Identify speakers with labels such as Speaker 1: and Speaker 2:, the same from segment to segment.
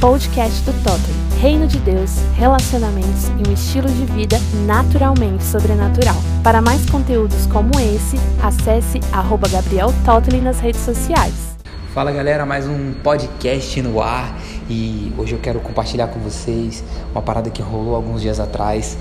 Speaker 1: podcast do Totem. Reino de Deus, relacionamentos e um estilo de vida naturalmente sobrenatural. Para mais conteúdos como esse, acesse arroba Gabriel Totley nas redes sociais.
Speaker 2: Fala galera, mais um podcast no ar e hoje eu quero compartilhar com vocês uma parada que rolou alguns dias atrás.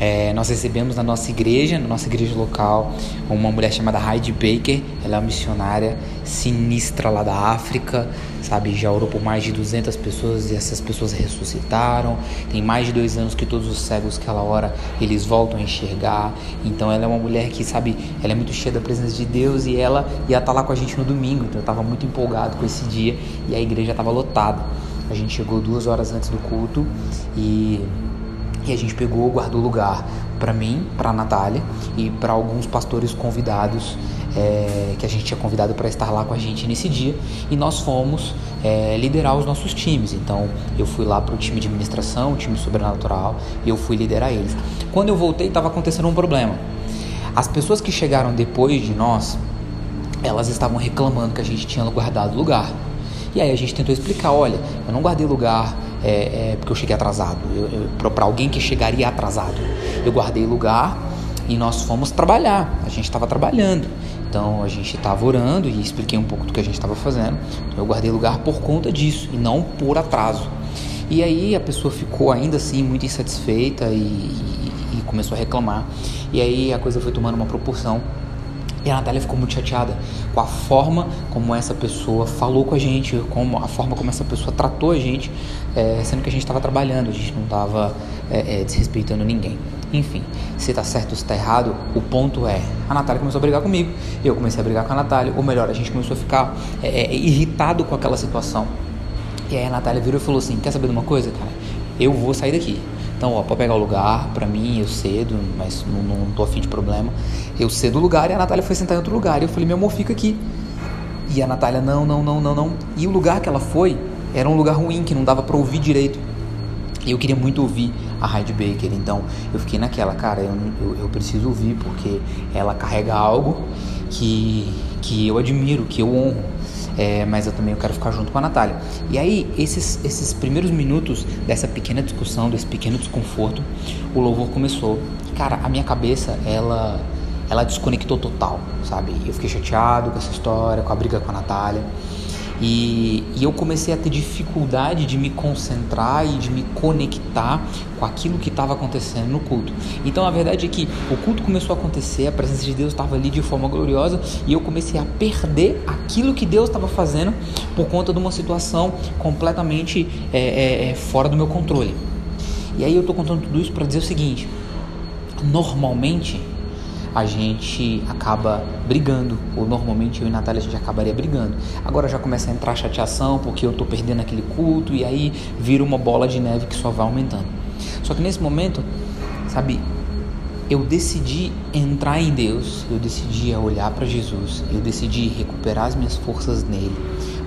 Speaker 2: É, nós recebemos na nossa igreja, na nossa igreja local, uma mulher chamada Heidi Baker. Ela é uma missionária sinistra lá da África, sabe? Já orou por mais de 200 pessoas e essas pessoas ressuscitaram. Tem mais de dois anos que todos os cegos que ela ora, eles voltam a enxergar. Então ela é uma mulher que, sabe, ela é muito cheia da presença de Deus e ela ia estar lá com a gente no domingo. Então eu estava muito empolgado com esse dia e a igreja estava lotada. A gente chegou duas horas antes do culto e e a gente pegou, guardou lugar para mim, para Natália e para alguns pastores convidados é, que a gente tinha convidado para estar lá com a gente nesse dia. E nós fomos é, liderar os nossos times. Então eu fui lá para o time de administração, o time sobrenatural, e eu fui liderar eles. Quando eu voltei, estava acontecendo um problema. As pessoas que chegaram depois de nós, elas estavam reclamando que a gente tinha guardado lugar. E aí a gente tentou explicar, olha, eu não guardei lugar, é, é, porque eu cheguei atrasado, para alguém que chegaria atrasado. Eu guardei lugar e nós fomos trabalhar, a gente estava trabalhando. Então a gente estava orando e expliquei um pouco do que a gente estava fazendo. Então, eu guardei lugar por conta disso e não por atraso. E aí a pessoa ficou ainda assim muito insatisfeita e, e, e começou a reclamar. E aí a coisa foi tomando uma proporção e a Natália ficou muito chateada com a forma como essa pessoa falou com a gente, como a forma como essa pessoa tratou a gente, é, sendo que a gente estava trabalhando, a gente não estava é, é, desrespeitando ninguém. Enfim, se está certo ou se está errado, o ponto é: a Natália começou a brigar comigo, eu comecei a brigar com a Natália, ou melhor, a gente começou a ficar irritado com aquela situação. E aí a Natália virou e falou assim: Quer saber de uma coisa, cara? Eu vou sair daqui. Então, ó, pode pegar o lugar, pra mim, eu cedo, mas não, não tô afim de problema. Eu cedo o lugar e a Natália foi sentar em outro lugar. E eu falei, meu amor, fica aqui. E a Natália, não, não, não, não, não. E o lugar que ela foi era um lugar ruim, que não dava pra ouvir direito. E eu queria muito ouvir a Heidi Baker, então eu fiquei naquela, cara, eu, eu, eu, preciso ouvir porque ela carrega algo que, que eu admiro, que eu honro é, mas eu também quero ficar junto com a Natália. E aí, esses, esses primeiros minutos dessa pequena discussão, desse pequeno desconforto, o louvor começou. Cara, a minha cabeça, ela, ela desconectou total, sabe? Eu fiquei chateado com essa história, com a briga com a Natália. E, e, eu comecei a ter dificuldade de me concentrar e de me conectar com aquilo que estava acontecendo no culto. Então a verdade é que o culto começou a acontecer, a presença de Deus estava ali de forma gloriosa e eu comecei a perder aquilo que Deus estava fazendo por conta de uma situação completamente é, é, é fora do meu controle. E aí eu estou contando tudo isso para dizer o seguinte: normalmente a gente acaba brigando, ou normalmente eu e Natália a gente acabaria brigando. Agora já começa a entrar chateação porque eu tô perdendo aquele culto e aí vira uma bola de neve que só vai aumentando. Só que nesse momento, sabe, eu decidi entrar em Deus, eu decidi olhar para Jesus, eu decidi recuperar as minhas forças nele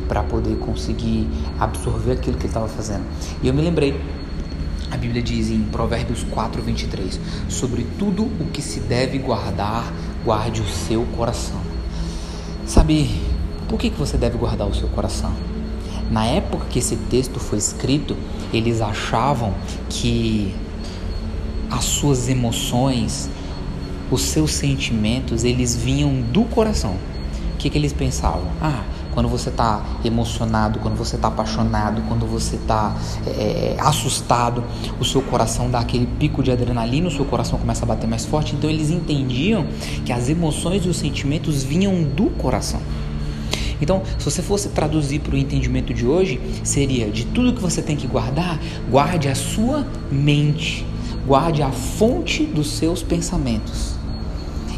Speaker 2: para poder conseguir absorver aquilo que ele estava fazendo. E eu me lembrei Bíblia diz em Provérbios 4, 23: Sobre tudo o que se deve guardar, guarde o seu coração. Sabe por que, que você deve guardar o seu coração? Na época que esse texto foi escrito, eles achavam que as suas emoções, os seus sentimentos, eles vinham do coração. O que, que eles pensavam? Ah, quando você está emocionado, quando você está apaixonado, quando você está é, assustado, o seu coração dá aquele pico de adrenalina, o seu coração começa a bater mais forte. Então eles entendiam que as emoções e os sentimentos vinham do coração. Então, se você fosse traduzir para o entendimento de hoje, seria de tudo que você tem que guardar, guarde a sua mente, guarde a fonte dos seus pensamentos.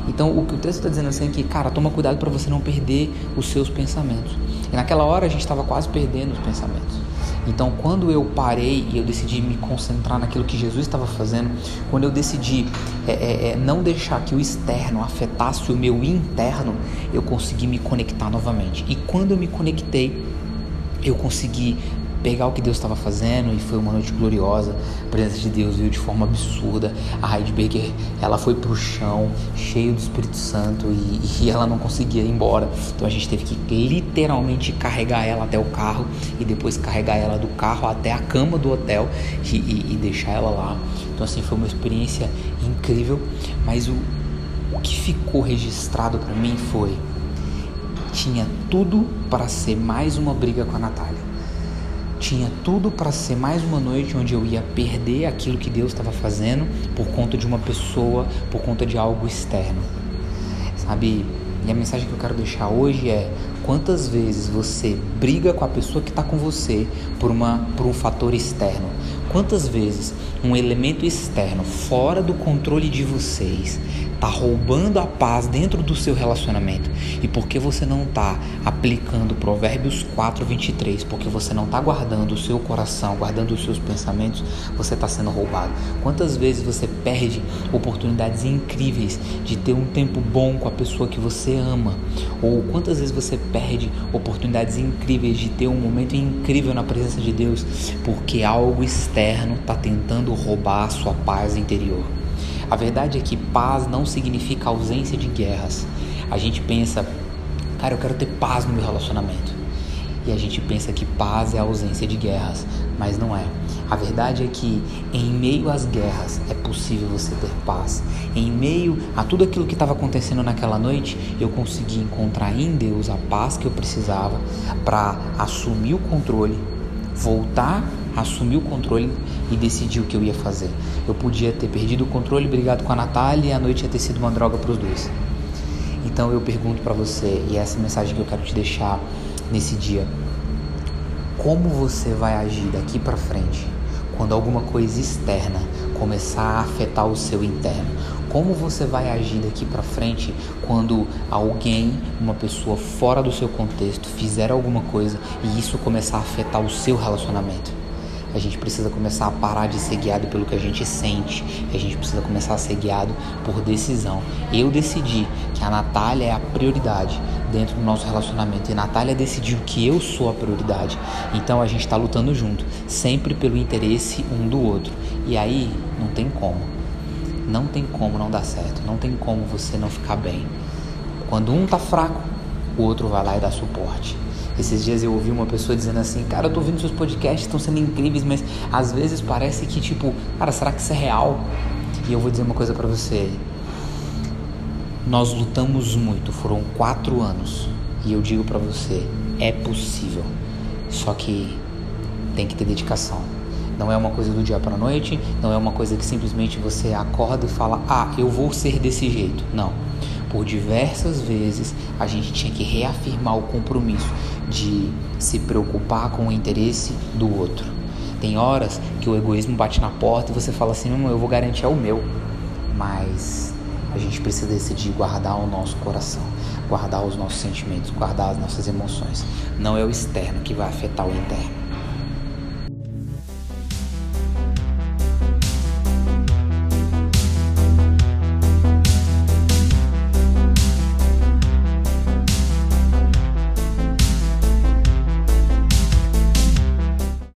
Speaker 2: Então, o que o texto está dizendo assim é que, cara, toma cuidado para você não perder os seus pensamentos. E naquela hora a gente estava quase perdendo os pensamentos. Então, quando eu parei e eu decidi me concentrar naquilo que Jesus estava fazendo, quando eu decidi é, é, é, não deixar que o externo afetasse o meu interno, eu consegui me conectar novamente. E quando eu me conectei, eu consegui pegar o que Deus estava fazendo e foi uma noite gloriosa. A presença de Deus veio de forma absurda. A Heidberger, ela foi pro chão, cheio do Espírito Santo e, e, ela não conseguia ir embora. Então a gente teve que literalmente carregar ela até o carro e depois carregar ela do carro até a cama do hotel e, e, e deixar ela lá. Então assim foi uma experiência incrível, mas o, o que ficou registrado para mim foi tinha tudo para ser mais uma briga com a Natália tinha tudo para ser mais uma noite onde eu ia perder aquilo que Deus estava fazendo por conta de uma pessoa, por conta de algo externo. Sabe? E a mensagem que eu quero deixar hoje é: quantas vezes você briga com a pessoa que está com você por, uma, por um fator externo? Quantas vezes um elemento externo, fora do controle de vocês, está roubando a paz dentro do seu relacionamento. E porque você não está aplicando Provérbios 4, 23, porque você não está guardando o seu coração, guardando os seus pensamentos, você está sendo roubado. Quantas vezes você perde oportunidades incríveis de ter um tempo bom com a pessoa que você ama? Ou quantas vezes você perde oportunidades incríveis de ter um momento incrível na presença de Deus porque algo externo está tentando roubar a sua paz interior? A verdade é que paz não significa ausência de guerras. A gente pensa, cara, eu quero ter paz no meu relacionamento. E a gente pensa que paz é ausência de guerras, mas não é. A verdade é que em meio às guerras é possível você ter paz. Em meio a tudo aquilo que estava acontecendo naquela noite, eu consegui encontrar em Deus a paz que eu precisava para assumir o controle, voltar assumir o controle e decidir o que eu ia fazer. Eu podia ter perdido o controle, brigado com a Natália e a noite ia ter sido uma droga para os dois. Então eu pergunto para você, e essa é mensagem que eu quero te deixar nesse dia: como você vai agir daqui para frente quando alguma coisa externa começar a afetar o seu interno? Como você vai agir daqui para frente quando alguém, uma pessoa fora do seu contexto, fizer alguma coisa e isso começar a afetar o seu relacionamento? a gente precisa começar a parar de ser guiado pelo que a gente sente, a gente precisa começar a ser guiado por decisão. Eu decidi que a Natália é a prioridade dentro do nosso relacionamento e a Natália decidiu que eu sou a prioridade. Então a gente está lutando junto, sempre pelo interesse um do outro. E aí não tem como, não tem como não dar certo, não tem como você não ficar bem. Quando um tá fraco, o outro vai lá e dá suporte. Esses dias eu ouvi uma pessoa dizendo assim, cara, eu tô ouvindo seus podcasts, estão sendo incríveis, mas às vezes parece que tipo, cara, será que isso é real? E eu vou dizer uma coisa para você. Nós lutamos muito, foram quatro anos. E eu digo para você, é possível. Só que tem que ter dedicação. Não é uma coisa do dia para a noite, não é uma coisa que simplesmente você acorda e fala: "Ah, eu vou ser desse jeito". Não. Por diversas vezes a gente tinha que reafirmar o compromisso de se preocupar com o interesse do outro. Tem horas que o egoísmo bate na porta e você fala assim: não, eu vou garantir é o meu. Mas a gente precisa decidir guardar o nosso coração, guardar os nossos sentimentos, guardar as nossas emoções. Não é o externo que vai afetar o interno.